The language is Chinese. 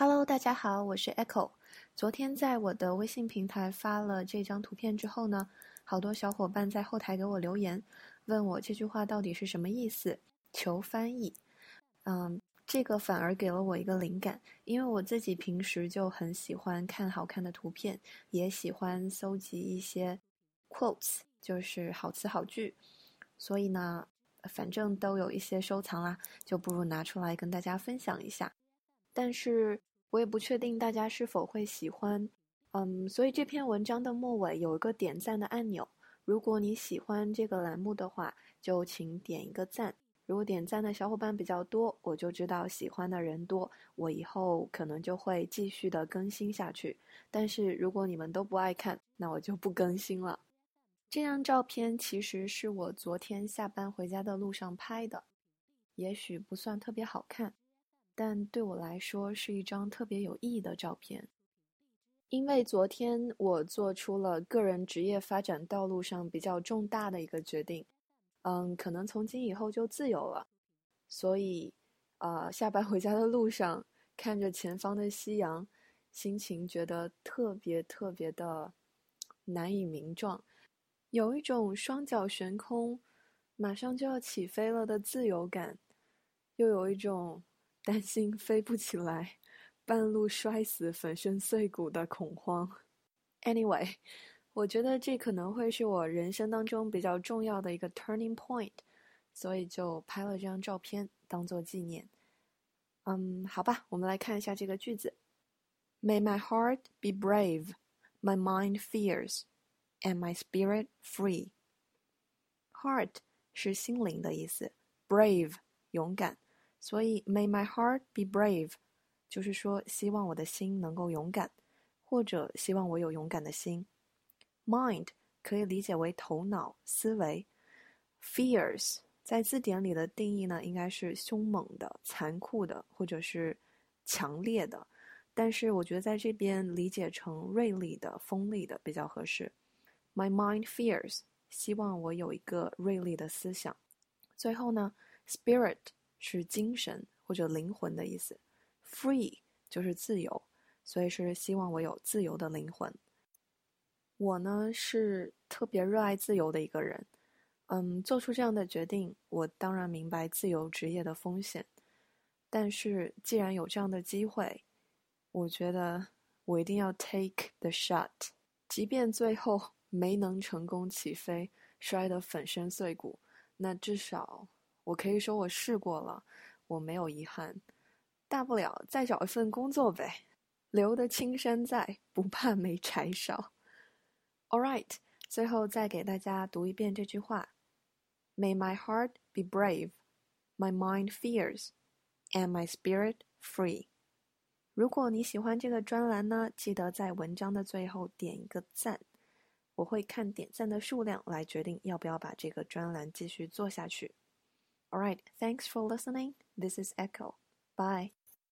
Hello，大家好，我是 Echo。昨天在我的微信平台发了这张图片之后呢，好多小伙伴在后台给我留言，问我这句话到底是什么意思，求翻译。嗯，这个反而给了我一个灵感，因为我自己平时就很喜欢看好看的图片，也喜欢搜集一些 quotes，就是好词好句，所以呢，反正都有一些收藏啦，就不如拿出来跟大家分享一下。但是我也不确定大家是否会喜欢，嗯，所以这篇文章的末尾有一个点赞的按钮。如果你喜欢这个栏目的话，就请点一个赞。如果点赞的小伙伴比较多，我就知道喜欢的人多，我以后可能就会继续的更新下去。但是如果你们都不爱看，那我就不更新了。这张照片其实是我昨天下班回家的路上拍的，也许不算特别好看。但对我来说是一张特别有意义的照片，因为昨天我做出了个人职业发展道路上比较重大的一个决定，嗯，可能从今以后就自由了，所以，呃，下班回家的路上看着前方的夕阳，心情觉得特别特别的难以名状，有一种双脚悬空，马上就要起飞了的自由感，又有一种。担心飞不起来，半路摔死、粉身碎骨的恐慌。Anyway，我觉得这可能会是我人生当中比较重要的一个 turning point，所以就拍了这张照片当做纪念。嗯，好吧，我们来看一下这个句子：May my heart be brave, my mind fears, and my spirit free. Heart 是心灵的意思，brave 勇敢。所以，May my heart be brave，就是说，希望我的心能够勇敢，或者希望我有勇敢的心。Mind 可以理解为头脑、思维。Fierce 在字典里的定义呢，应该是凶猛的、残酷的，或者是强烈的。但是我觉得在这边理解成锐利的、锋利的比较合适。My mind fears，希望我有一个锐利的思想。最后呢，Spirit。是精神或者灵魂的意思，free 就是自由，所以是希望我有自由的灵魂。我呢是特别热爱自由的一个人，嗯，做出这样的决定，我当然明白自由职业的风险，但是既然有这样的机会，我觉得我一定要 take the shot，即便最后没能成功起飞，摔得粉身碎骨，那至少。我可以说我试过了，我没有遗憾，大不了再找一份工作呗，留得青山在，不怕没柴烧。All right，最后再给大家读一遍这句话：May my heart be brave, my mind fears, and my spirit free。如果你喜欢这个专栏呢，记得在文章的最后点一个赞，我会看点赞的数量来决定要不要把这个专栏继续做下去。All right, thanks for listening. This is Echo. Bye.